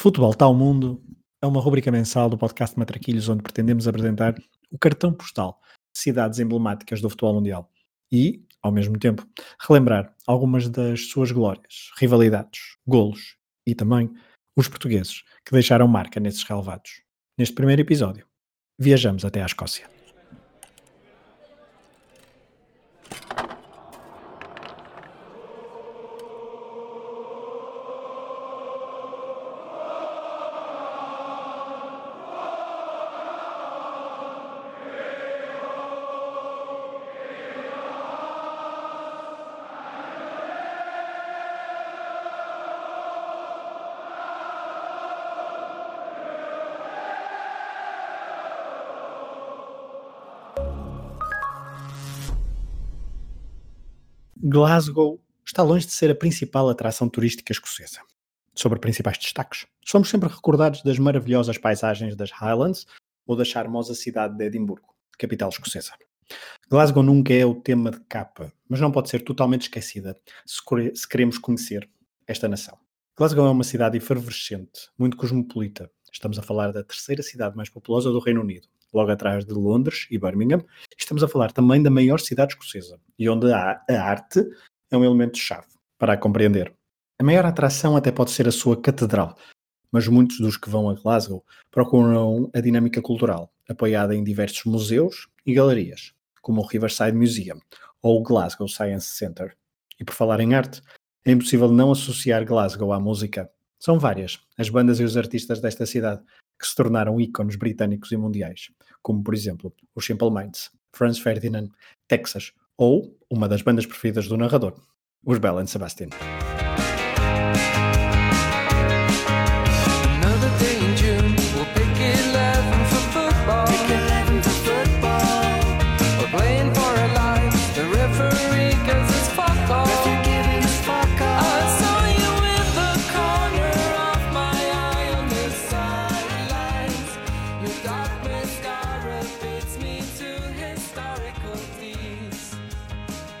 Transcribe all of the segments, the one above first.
Futebol Tal Mundo é uma rubrica mensal do podcast Matraquilhos onde pretendemos apresentar o cartão postal de cidades emblemáticas do futebol mundial e, ao mesmo tempo, relembrar algumas das suas glórias, rivalidades, golos e também os portugueses que deixaram marca nesses relevados. Neste primeiro episódio, viajamos até à Escócia. Glasgow está longe de ser a principal atração turística escocesa. Sobre principais destaques, somos sempre recordados das maravilhosas paisagens das Highlands ou da charmosa cidade de Edimburgo, capital escocesa. Glasgow nunca é o tema de capa, mas não pode ser totalmente esquecida se queremos conhecer esta nação. Glasgow é uma cidade efervescente, muito cosmopolita. Estamos a falar da terceira cidade mais populosa do Reino Unido, logo atrás de Londres e Birmingham. Estamos a falar também da maior cidade escocesa e onde a, a arte é um elemento-chave para a compreender. A maior atração até pode ser a sua catedral, mas muitos dos que vão a Glasgow procuram a dinâmica cultural, apoiada em diversos museus e galerias, como o Riverside Museum ou o Glasgow Science Center. E por falar em arte, é impossível não associar Glasgow à música. São várias as bandas e os artistas desta cidade que se tornaram ícones britânicos e mundiais, como por exemplo os Simple Minds, Franz Ferdinand, Texas ou uma das bandas preferidas do narrador, os Bell and Sebastian.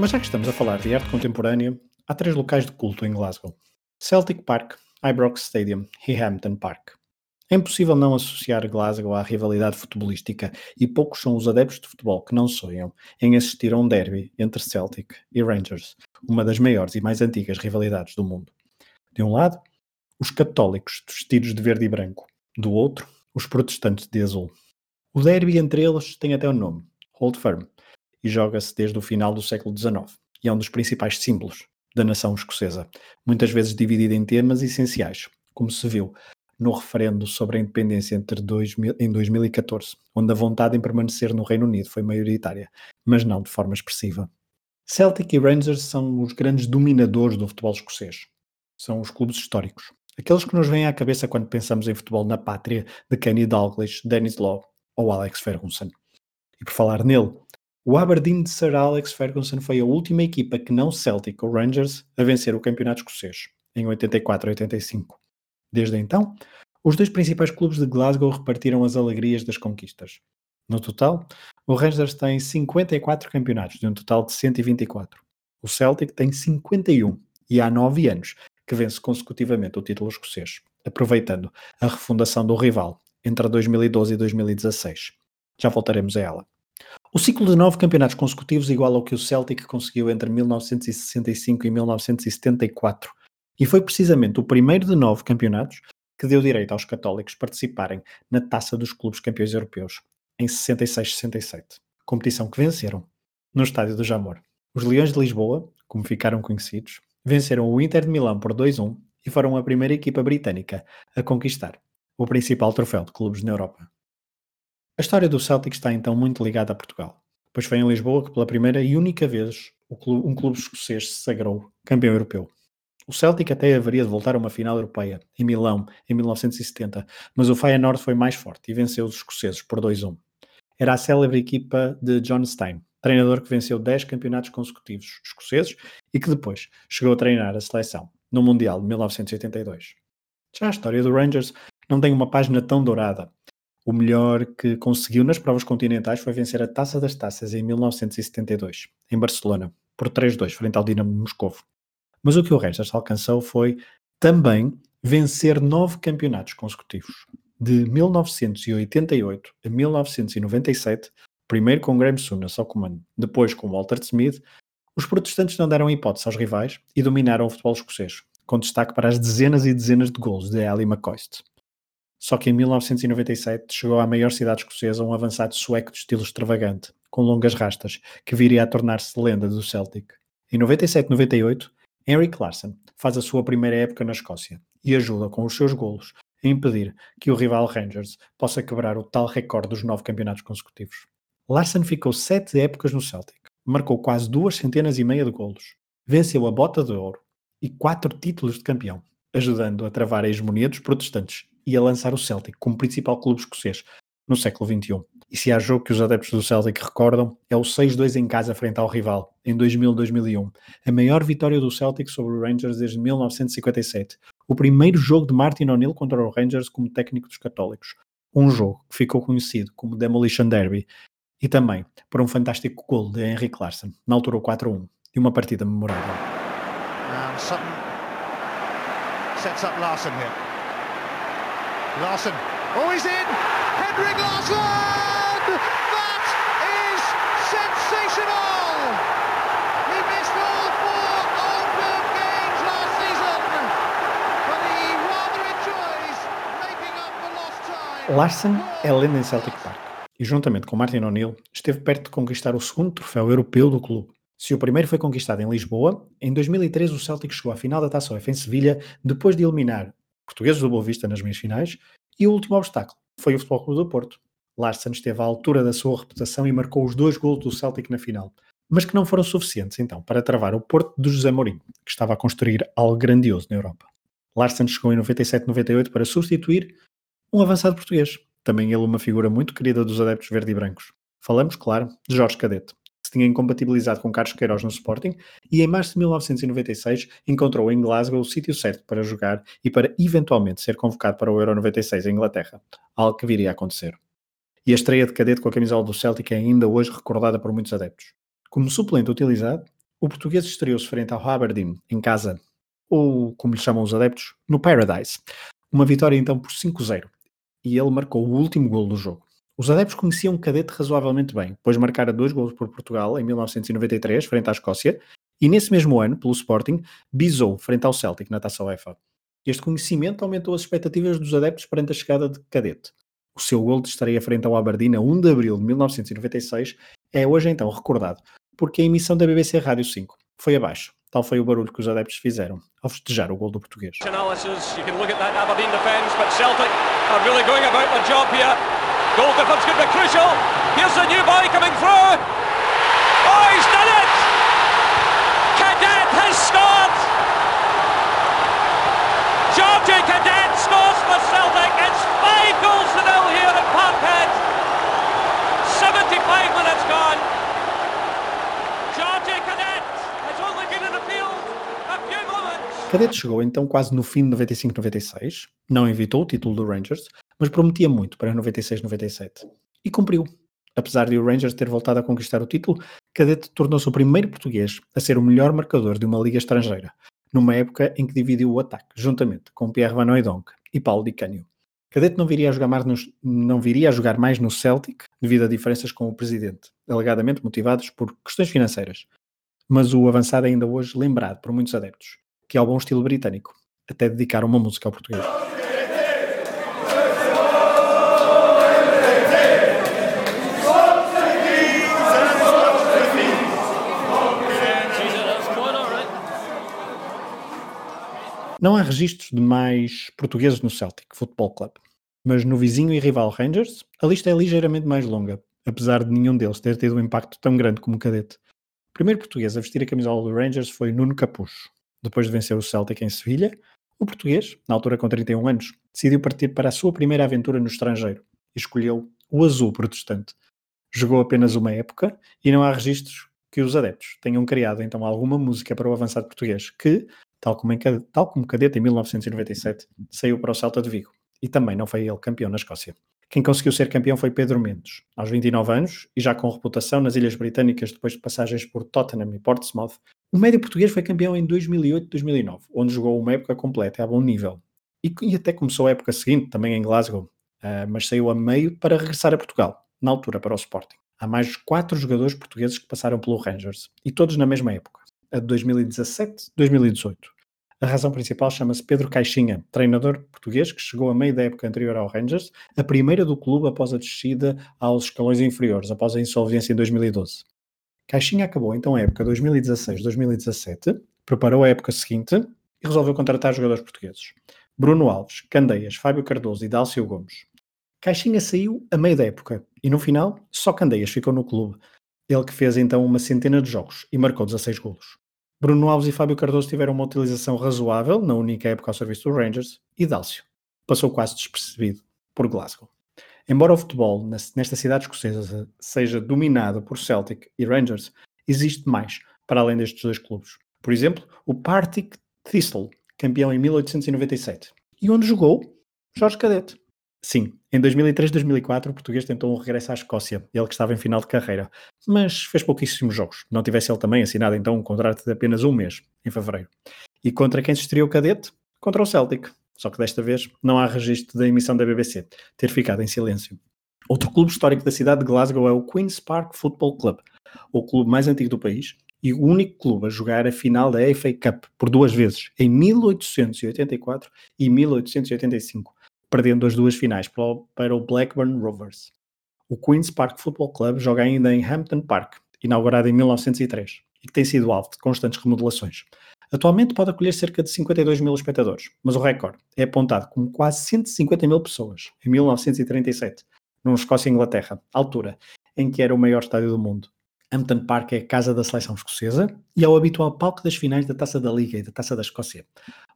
Mas já que estamos a falar de arte contemporânea, há três locais de culto em Glasgow: Celtic Park, Ibrox Stadium e Hampton Park. É impossível não associar Glasgow à rivalidade futebolística e poucos são os adeptos de futebol que não sonham em assistir a um derby entre Celtic e Rangers, uma das maiores e mais antigas rivalidades do mundo. De um lado, os católicos vestidos de verde e branco, do outro, os protestantes de azul. O derby entre eles tem até o um nome, Hold Firm, e joga-se desde o final do século XIX e é um dos principais símbolos da nação escocesa, muitas vezes dividida em temas essenciais, como se viu no referendo sobre a independência entre em 2014, onde a vontade em permanecer no Reino Unido foi maioritária, mas não de forma expressiva. Celtic e Rangers são os grandes dominadores do futebol escocês. São os clubes históricos. Aqueles que nos vêm à cabeça quando pensamos em futebol na pátria de Kenny Dalglish, Dennis Law ou Alex Ferguson. E por falar nele, o Aberdeen de Sir Alex Ferguson foi a última equipa que não Celtic ou Rangers a vencer o campeonato escocês, em 84 e 85. Desde então, os dois principais clubes de Glasgow repartiram as alegrias das conquistas. No total, o Rangers tem 54 campeonatos, de um total de 124. O Celtic tem 51 e há 9 anos que vence consecutivamente o título escocês, aproveitando a refundação do rival entre 2012 e 2016. Já voltaremos a ela. O ciclo de nove campeonatos consecutivos igual ao que o Celtic conseguiu entre 1965 e 1974, e foi precisamente o primeiro de nove campeonatos que deu direito aos católicos participarem na Taça dos Clubes Campeões Europeus, em 66-67, competição que venceram no Estádio do Jamor. Os Leões de Lisboa, como ficaram conhecidos, venceram o Inter de Milão por 2-1 e foram a primeira equipa britânica a conquistar o principal troféu de clubes na Europa. A história do Celtic está então muito ligada a Portugal, pois foi em Lisboa que pela primeira e única vez um clube escocês se sagrou campeão europeu. O Celtic até haveria de voltar a uma final europeia, em Milão, em 1970, mas o Feyenoord foi mais forte e venceu os escoceses por 2-1. Era a célebre equipa de John Stein, treinador que venceu 10 campeonatos consecutivos escoceses e que depois chegou a treinar a seleção no Mundial de 1982. Já a história do Rangers não tem uma página tão dourada, o melhor que conseguiu nas provas continentais foi vencer a Taça das Taças em 1972, em Barcelona, por 3-2, frente ao Dinamo de Moscovo. Mas o que o Rangers alcançou foi também vencer nove campeonatos consecutivos. De 1988 a 1997, primeiro com Graham Souness ao comando, depois com Walter Smith, os protestantes não deram hipótese aos rivais e dominaram o futebol escocês, com destaque para as dezenas e dezenas de gols de Ali McCoist. Só que em 1997 chegou à maior cidade escocesa um avançado sueco de estilo extravagante, com longas rastas, que viria a tornar-se lenda do Celtic. Em 97-98, Henrik Larsson faz a sua primeira época na Escócia e ajuda com os seus golos a impedir que o rival Rangers possa quebrar o tal recorde dos nove campeonatos consecutivos. Larsson ficou sete épocas no Celtic, marcou quase duas centenas e meia de golos, venceu a bota de ouro e quatro títulos de campeão, ajudando a travar a hegemonia dos protestantes e a lançar o Celtic como principal clube escocês no século XXI. E se há jogo que os adeptos do Celtic recordam, é o 6-2 em casa frente ao rival, em 2000-2001, a maior vitória do Celtic sobre o Rangers desde 1957, o primeiro jogo de Martin O'Neill contra o Rangers como técnico dos católicos, um jogo que ficou conhecido como Demolition Derby, e também por um fantástico gol de Henrik Larsson, na altura o 4-1, e uma partida memorável. Sutton sets up Larsson here. Larsson, oh he's in! Henrik Larsson! That is sensational! He missed all four open games last season, but he rather enjoys making up for lost time. Larsson é lenda em Celtic Park e, juntamente com Martin O'Neill, esteve perto de conquistar o segundo troféu europeu do clube. Se o primeiro foi conquistado em Lisboa, em 2013 o Celtic chegou à final da Taça UEFA em Sevilha, depois de eliminar portugueses do Boa Vista nas meias finais, e o último obstáculo foi o Futebol Clube do Porto. Larsen esteve à altura da sua reputação e marcou os dois gols do Celtic na final, mas que não foram suficientes então para travar o Porto do José Mourinho, que estava a construir algo grandioso na Europa. Larsen chegou em 97-98 para substituir um avançado português, também ele uma figura muito querida dos adeptos verde e brancos. Falamos, claro, de Jorge Cadete, se tinha incompatibilizado com Carlos Queiroz no Sporting e em março de 1996 encontrou em Glasgow o sítio certo para jogar e para eventualmente ser convocado para o Euro 96 em Inglaterra, algo que viria a acontecer. E a estreia de Cadete com a camisola do Celtic é ainda hoje recordada por muitos adeptos. Como suplente utilizado, o português estreou-se frente ao Aberdeen, em casa, ou como lhe chamam os adeptos, no Paradise. Uma vitória então por 5-0, e ele marcou o último gol do jogo. Os adeptos conheciam Cadete razoavelmente bem, pois marcara dois gols por Portugal em 1993, frente à Escócia, e nesse mesmo ano, pelo Sporting, bisou frente ao Celtic na Taça UEFA. Este conhecimento aumentou as expectativas dos adeptos perante a chegada de Cadete. O seu gol de estreia frente ao Aberdeen a 1 de abril de 1996 é hoje então recordado, porque a emissão da BBC Rádio 5 foi abaixo. Tal foi o barulho que os adeptos fizeram ao festejar o gol do português. Goal difference could be crucial. Here's the new boy coming through. Oh, he's done it! Cadet has scored! Georgie Cadet scores for Celtic. It's five goals to nil here at Parkhead. 75 minutes gone. Georgie Cadet has only been in the field a few moments. Cadet chegou então quase no fim de 95-96, não evitou o título do Rangers, mas prometia muito para 96-97. E cumpriu. Apesar de o Rangers ter voltado a conquistar o título, Cadete tornou-se o primeiro português a ser o melhor marcador de uma liga estrangeira, numa época em que dividiu o ataque, juntamente com Pierre Van Hooydonk e Paulo Di Canio. Cadete não viria, a jogar mais no, não viria a jogar mais no Celtic devido a diferenças com o presidente, alegadamente motivados por questões financeiras. Mas o avançado é ainda hoje lembrado por muitos adeptos, que ao bom estilo britânico, até dedicaram uma música ao português. Não há registros de mais portugueses no Celtic Football Club, mas no vizinho e rival Rangers a lista é ligeiramente mais longa, apesar de nenhum deles ter tido um impacto tão grande como o cadete. O primeiro português a vestir a camisola do Rangers foi Nuno Capucho. Depois de vencer o Celtic em Sevilha, o português, na altura com 31 anos, decidiu partir para a sua primeira aventura no estrangeiro e escolheu o azul protestante. Jogou apenas uma época e não há registros que os adeptos tenham criado então alguma música para o avançado português, que, tal como, em, tal como cadete em 1997, saiu para o Celta de Vigo. E também não foi ele campeão na Escócia. Quem conseguiu ser campeão foi Pedro Mendes, aos 29 anos e já com reputação nas Ilhas Britânicas depois de passagens por Tottenham e Portsmouth. O médio português foi campeão em 2008-2009, onde jogou uma época completa a bom nível. e, e até começou a época seguinte, também em Glasgow, uh, mas saiu a meio para regressar a Portugal, na altura para o Sporting. Há mais quatro jogadores portugueses que passaram pelo Rangers, e todos na mesma época, a de 2017-2018. A razão principal chama-se Pedro Caixinha, treinador português que chegou a meio da época anterior ao Rangers, a primeira do clube após a descida aos escalões inferiores, após a insolvência em 2012. Caixinha acabou então a época 2016-2017, preparou a época seguinte e resolveu contratar jogadores portugueses. Bruno Alves, Candeias, Fábio Cardoso e Dálcio Gomes. Caixinha saiu a meio da época e no final só Candeias ficou no clube. Ele que fez então uma centena de jogos e marcou 16 golos. Bruno Alves e Fábio Cardoso tiveram uma utilização razoável na única época ao serviço dos Rangers e Dálcio passou quase despercebido por Glasgow. Embora o futebol nesta cidade escocesa seja dominado por Celtic e Rangers, existe mais para além destes dois clubes. Por exemplo, o Partick Thistle, campeão em 1897, e onde jogou Jorge Cadete. Sim, em 2003-2004 o português tentou um regresso à Escócia, ele que estava em final de carreira, mas fez pouquíssimos jogos. Não tivesse ele também assinado então um contrato de apenas um mês, em fevereiro. E contra quem se estreou cadete? Contra o Celtic. Só que desta vez não há registro da emissão da BBC, ter ficado em silêncio. Outro clube histórico da cidade de Glasgow é o Queen's Park Football Club, o clube mais antigo do país e o único clube a jogar a final da FA Cup por duas vezes, em 1884 e 1885 perdendo as duas finais para o Blackburn Rovers. O Queen's Park Football Club joga ainda em Hampton Park, inaugurado em 1903, e que tem sido alvo de constantes remodelações. Atualmente pode acolher cerca de 52 mil espectadores, mas o recorde é apontado como quase 150 mil pessoas, em 1937, num Escócia-Inglaterra, altura em que era o maior estádio do mundo. Hampton Park é a casa da seleção escocesa e é o habitual palco das finais da Taça da Liga e da Taça da Escócia.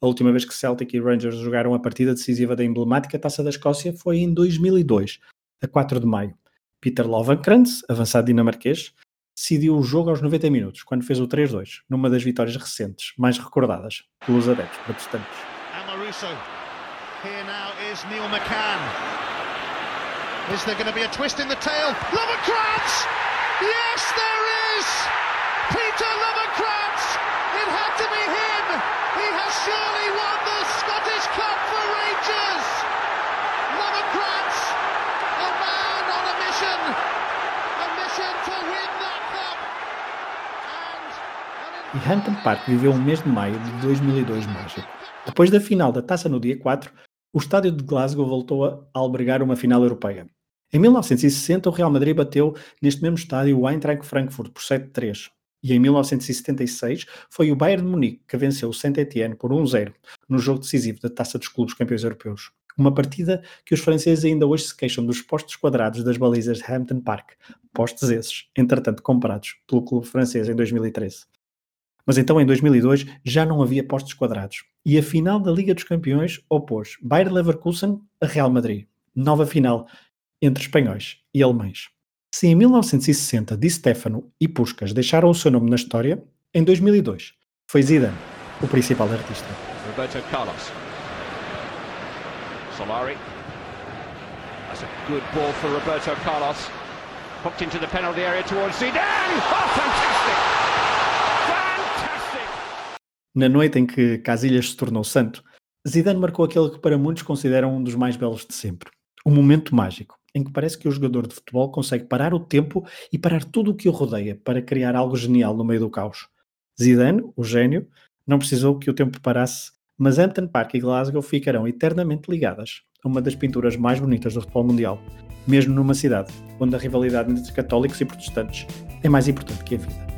A última vez que Celtic e Rangers jogaram a partida decisiva da emblemática Taça da Escócia foi em 2002, a 4 de maio. Peter Lovenkrantz, avançado dinamarquês, decidiu o jogo aos 90 minutos, quando fez o 3-2, numa das vitórias recentes, mais recordadas pelos adeptos protestantes. Here now is Neil McCann. Is there going to be a twist in the tail? Lovenkrantz! Yes, there is! Peter Lovenkrands! It had to be him! He has surely won the Scottish Cup for Rangers! Lovenkrands, a man on a mission! A mission to win that cup! And... E Hampton Park viveu um mês de maio de 2002 mágico. Depois da final da taça no dia 4, o estádio de Glasgow voltou a albergar uma final europeia. Em 1960, o Real Madrid bateu neste mesmo estádio o Eintracht Frankfurt por 7-3. E em 1976 foi o Bayern de Munique que venceu o Saint-Étienne por 1-0 no jogo decisivo da Taça dos Clubes Campeões Europeus. Uma partida que os franceses ainda hoje se queixam dos postos quadrados das balizas de Hampton Park, postos esses, entretanto comprados pelo clube francês em 2013. Mas então em 2002 já não havia postos quadrados e a final da Liga dos Campeões opôs Bayern Leverkusen a Real Madrid. Nova final entre espanhóis e alemães. Se em 1960 Di Stefano e Puskas deixaram o seu nome na história, em 2002 foi Zidane o principal artista. Roberto Carlos. Solari. That's a good ball for Roberto Carlos. Hooked into the penalty area towards Zidane. Oh! Fantastic! Na noite em que Casillas se tornou santo, Zidane marcou aquele que para muitos consideram um dos mais belos de sempre. O momento mágico em que parece que o jogador de futebol consegue parar o tempo e parar tudo o que o rodeia para criar algo genial no meio do caos. Zidane, o gênio, não precisou que o tempo parasse, mas Hampton Park e Glasgow ficarão eternamente ligadas a uma das pinturas mais bonitas do futebol mundial, mesmo numa cidade onde a rivalidade entre católicos e protestantes é mais importante que a vida.